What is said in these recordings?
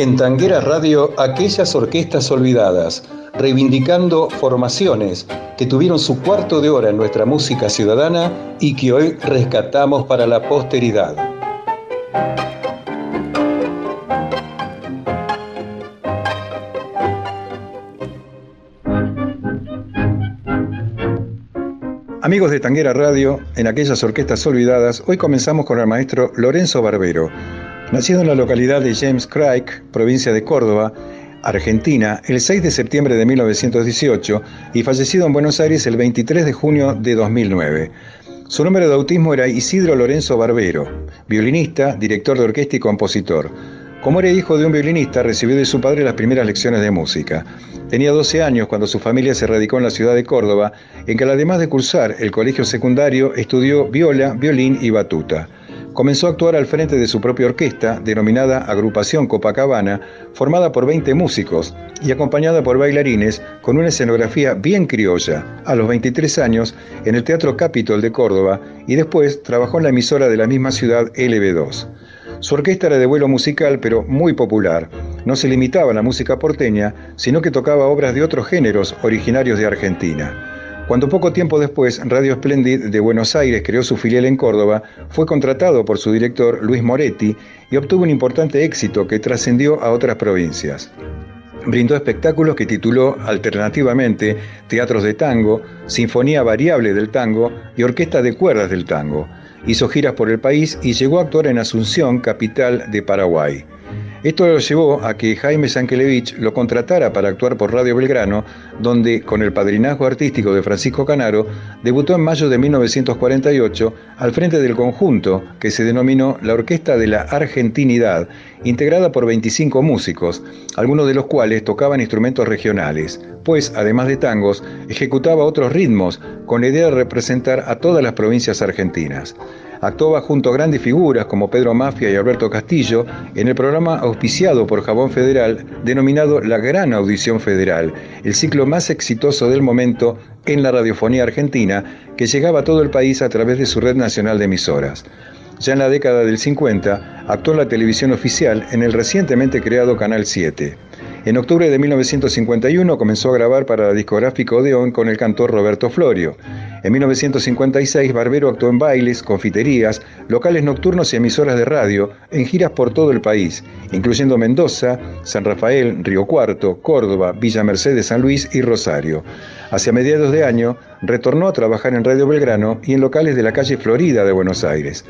En Tanguera Radio, aquellas orquestas olvidadas, reivindicando formaciones que tuvieron su cuarto de hora en nuestra música ciudadana y que hoy rescatamos para la posteridad. Amigos de Tanguera Radio, en aquellas orquestas olvidadas, hoy comenzamos con el maestro Lorenzo Barbero. Nacido en la localidad de James Craig, provincia de Córdoba, Argentina, el 6 de septiembre de 1918 y fallecido en Buenos Aires el 23 de junio de 2009. Su nombre de autismo era Isidro Lorenzo Barbero, violinista, director de orquesta y compositor. Como era hijo de un violinista, recibió de su padre las primeras lecciones de música. Tenía 12 años cuando su familia se radicó en la ciudad de Córdoba, en que además de cursar el colegio secundario, estudió viola, violín y batuta. Comenzó a actuar al frente de su propia orquesta, denominada Agrupación Copacabana, formada por 20 músicos y acompañada por bailarines con una escenografía bien criolla, a los 23 años, en el Teatro Capitol de Córdoba y después trabajó en la emisora de la misma ciudad LB2. Su orquesta era de vuelo musical, pero muy popular. No se limitaba a la música porteña, sino que tocaba obras de otros géneros originarios de Argentina. Cuando poco tiempo después Radio Splendid de Buenos Aires creó su filial en Córdoba, fue contratado por su director Luis Moretti y obtuvo un importante éxito que trascendió a otras provincias. Brindó espectáculos que tituló alternativamente Teatros de Tango, Sinfonía Variable del Tango y Orquesta de Cuerdas del Tango. Hizo giras por el país y llegó a actuar en Asunción, capital de Paraguay. Esto lo llevó a que Jaime Sankelevich lo contratara para actuar por Radio Belgrano, donde, con el padrinazgo artístico de Francisco Canaro, debutó en mayo de 1948 al frente del conjunto que se denominó la Orquesta de la Argentinidad, integrada por 25 músicos, algunos de los cuales tocaban instrumentos regionales, pues, además de tangos, ejecutaba otros ritmos con la idea de representar a todas las provincias argentinas. Actuaba junto a grandes figuras como Pedro Mafia y Alberto Castillo en el programa auspiciado por Jabón Federal denominado La Gran Audición Federal, el ciclo más exitoso del momento en la radiofonía argentina que llegaba a todo el país a través de su red nacional de emisoras. Ya en la década del 50 actuó en la televisión oficial en el recientemente creado Canal 7. En octubre de 1951 comenzó a grabar para la discográfica Odeón con el cantor Roberto Florio. En 1956 Barbero actuó en bailes, confiterías, locales nocturnos y emisoras de radio en giras por todo el país, incluyendo Mendoza, San Rafael, Río Cuarto, Córdoba, Villa Mercedes, San Luis y Rosario. Hacia mediados de año retornó a trabajar en Radio Belgrano y en locales de la calle Florida de Buenos Aires.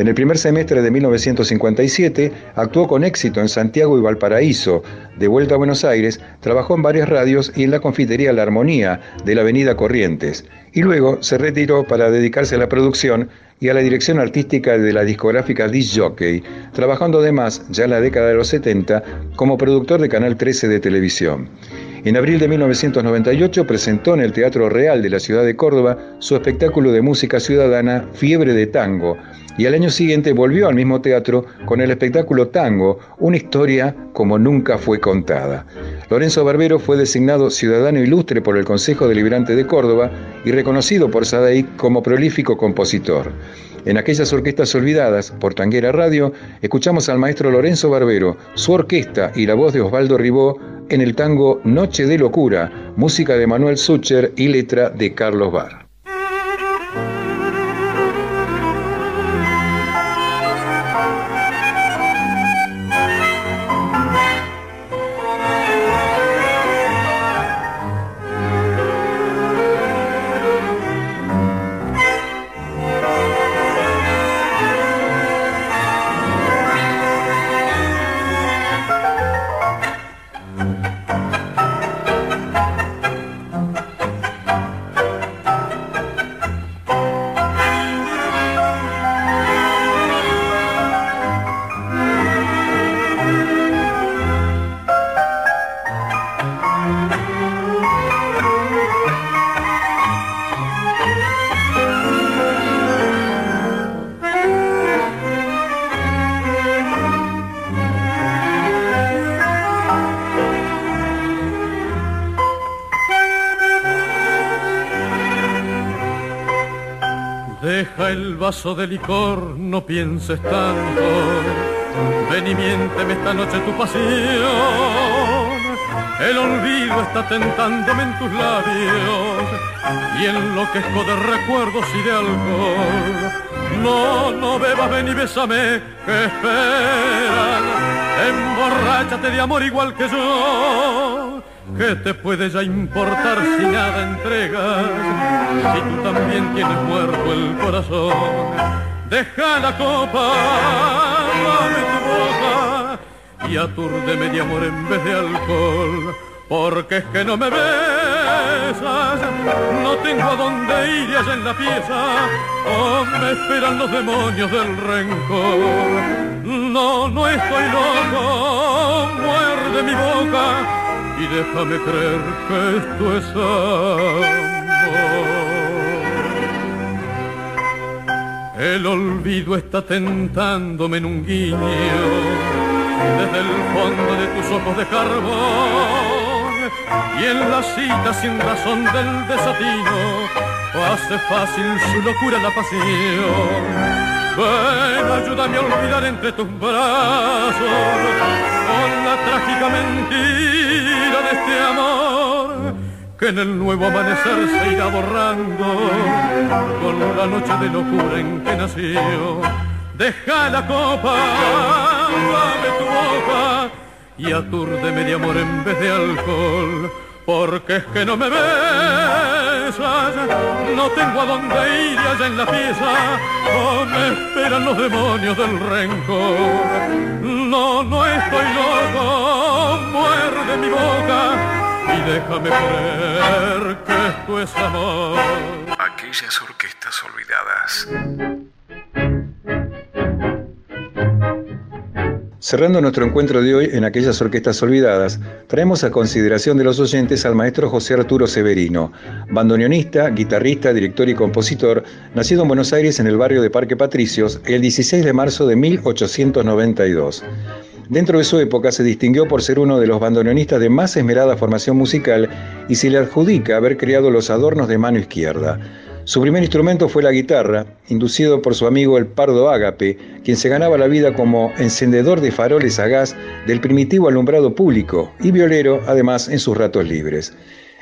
En el primer semestre de 1957 actuó con éxito en Santiago y Valparaíso. De vuelta a Buenos Aires, trabajó en varias radios y en la confitería La Armonía de la Avenida Corrientes. Y luego se retiró para dedicarse a la producción y a la dirección artística de la discográfica Disc Jockey, trabajando además, ya en la década de los 70, como productor de Canal 13 de televisión. En abril de 1998 presentó en el Teatro Real de la ciudad de Córdoba su espectáculo de música ciudadana Fiebre de Tango, y al año siguiente volvió al mismo teatro con el espectáculo Tango, una historia como nunca fue contada. Lorenzo Barbero fue designado ciudadano ilustre por el Consejo Deliberante de Córdoba y reconocido por SADAIC como prolífico compositor. En aquellas orquestas olvidadas por Tanguera Radio, escuchamos al maestro Lorenzo Barbero, su orquesta y la voz de Osvaldo Ribó en el tango Noche de Locura, música de Manuel Sucher y letra de Carlos Barr. Deja el vaso de licor, no pienses tanto ven y miénteme esta noche tu pasión. El olvido está tentándome en tus labios y enloquezco de recuerdos y de alcohol. No, no bebas, ven y bésame, que esperan. Emborráchate de amor igual que yo. ¿Qué te puede ya importar si nada entregas? Si tú también tienes muerto el corazón. Deja la copa, dame tu boca y atúrdeme de amor en vez de alcohol. Porque es que no me besas, no tengo a dónde ir allá en la pieza, o me esperan los demonios del rencor. No, no estoy loco, muerde mi boca y déjame creer que esto es amor. El olvido está tentándome en un guiño desde el fondo de tus ojos de carbón y en la cita sin razón del desatino hace fácil su locura la pasión. Ven, ayúdame a olvidar entre tus brazos con la trágica mentira de este amor que en el nuevo amanecer se irá borrando con la noche de locura en que nació. Deja la copa, dame tu boca y atúrdeme de amor en vez de alcohol. Porque es que no me besas, no tengo a dónde ir allá en la pieza, o me esperan los demonios del rencor. No, no estoy loco, muerde mi boca y déjame creer que esto es amor. Aquellas orquestas olvidadas. Cerrando nuestro encuentro de hoy en aquellas orquestas olvidadas, traemos a consideración de los oyentes al maestro José Arturo Severino, bandoneonista, guitarrista, director y compositor, nacido en Buenos Aires en el barrio de Parque Patricios el 16 de marzo de 1892. Dentro de su época se distinguió por ser uno de los bandoneonistas de más esmerada formación musical y se le adjudica haber creado los adornos de mano izquierda. Su primer instrumento fue la guitarra, inducido por su amigo el Pardo Ágape, quien se ganaba la vida como encendedor de faroles a gas del primitivo alumbrado público y violero, además, en sus ratos libres.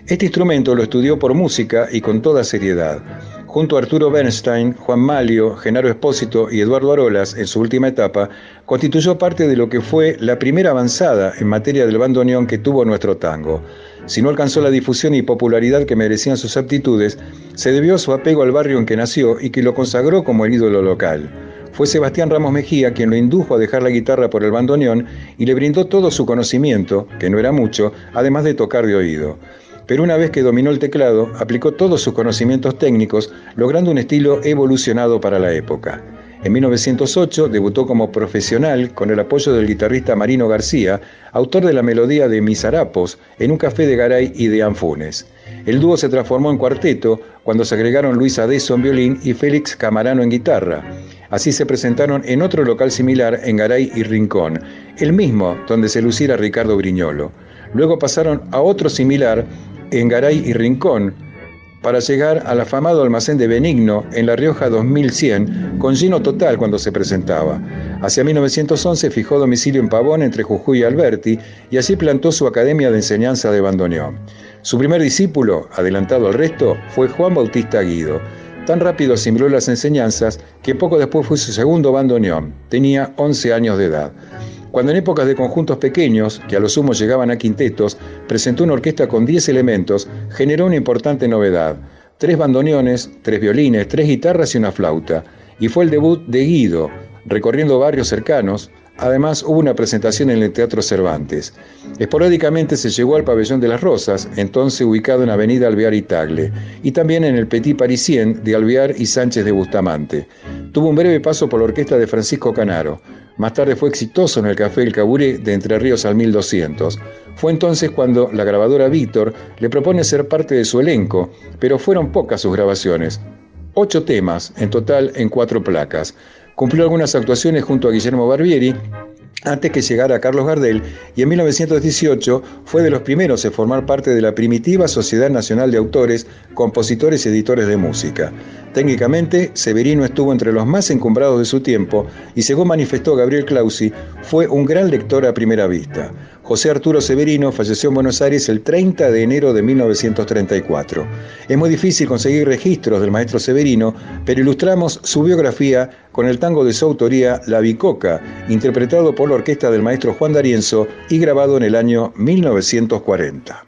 Este instrumento lo estudió por música y con toda seriedad. Junto a Arturo Bernstein, Juan Malio, Genaro Espósito y Eduardo Arolas, en su última etapa, constituyó parte de lo que fue la primera avanzada en materia del bandoneón que tuvo nuestro tango. Si no alcanzó la difusión y popularidad que merecían sus aptitudes, se debió a su apego al barrio en que nació y que lo consagró como el ídolo local. Fue Sebastián Ramos Mejía quien lo indujo a dejar la guitarra por el bandoneón y le brindó todo su conocimiento, que no era mucho, además de tocar de oído pero una vez que dominó el teclado, aplicó todos sus conocimientos técnicos, logrando un estilo evolucionado para la época. En 1908 debutó como profesional con el apoyo del guitarrista Marino García, autor de la melodía de Mis Harapos, en un café de Garay y de Anfunes. El dúo se transformó en cuarteto cuando se agregaron Luis Adeso en violín y Félix Camarano en guitarra. Así se presentaron en otro local similar en Garay y Rincón, el mismo donde se luciera Ricardo Briñolo. Luego pasaron a otro similar en Garay y Rincón, para llegar al afamado almacén de Benigno en La Rioja 2100, con lleno total cuando se presentaba. Hacia 1911 fijó domicilio en Pavón entre Jujuy y Alberti y así plantó su academia de enseñanza de bandoneón. Su primer discípulo, adelantado al resto, fue Juan Bautista Guido. Tan rápido asimiló las enseñanzas que poco después fue su segundo bandoneón. Tenía 11 años de edad. Cuando en épocas de conjuntos pequeños, que a lo sumo llegaban a quintetos, presentó una orquesta con 10 elementos, generó una importante novedad. Tres bandoneones, tres violines, tres guitarras y una flauta. Y fue el debut de Guido, recorriendo barrios cercanos, Además, hubo una presentación en el Teatro Cervantes. Esporádicamente se llegó al Pabellón de las Rosas, entonces ubicado en Avenida Alvear y Tagle, y también en el Petit Parisien de Alvear y Sánchez de Bustamante. Tuvo un breve paso por la orquesta de Francisco Canaro. Más tarde fue exitoso en el Café El Caburé de Entre Ríos al 1200. Fue entonces cuando la grabadora Víctor le propone ser parte de su elenco, pero fueron pocas sus grabaciones. Ocho temas, en total en cuatro placas. Cumplió algunas actuaciones junto a Guillermo Barbieri antes que llegara Carlos Gardel y en 1918 fue de los primeros en formar parte de la primitiva Sociedad Nacional de Autores, Compositores y Editores de Música. Técnicamente, Severino estuvo entre los más encumbrados de su tiempo y según manifestó Gabriel Clausi, fue un gran lector a primera vista. José Arturo Severino falleció en Buenos Aires el 30 de enero de 1934. Es muy difícil conseguir registros del maestro Severino, pero ilustramos su biografía con el tango de su autoría La Bicoca, interpretado por la orquesta del maestro Juan D'Arienzo y grabado en el año 1940.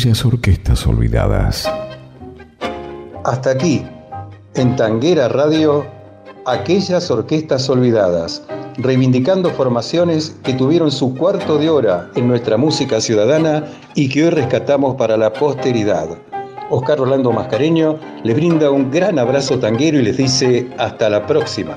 Aquellas orquestas olvidadas. Hasta aquí, en Tanguera Radio, aquellas orquestas olvidadas, reivindicando formaciones que tuvieron su cuarto de hora en nuestra música ciudadana y que hoy rescatamos para la posteridad. Oscar Orlando Mascareño les brinda un gran abrazo tanguero y les dice hasta la próxima.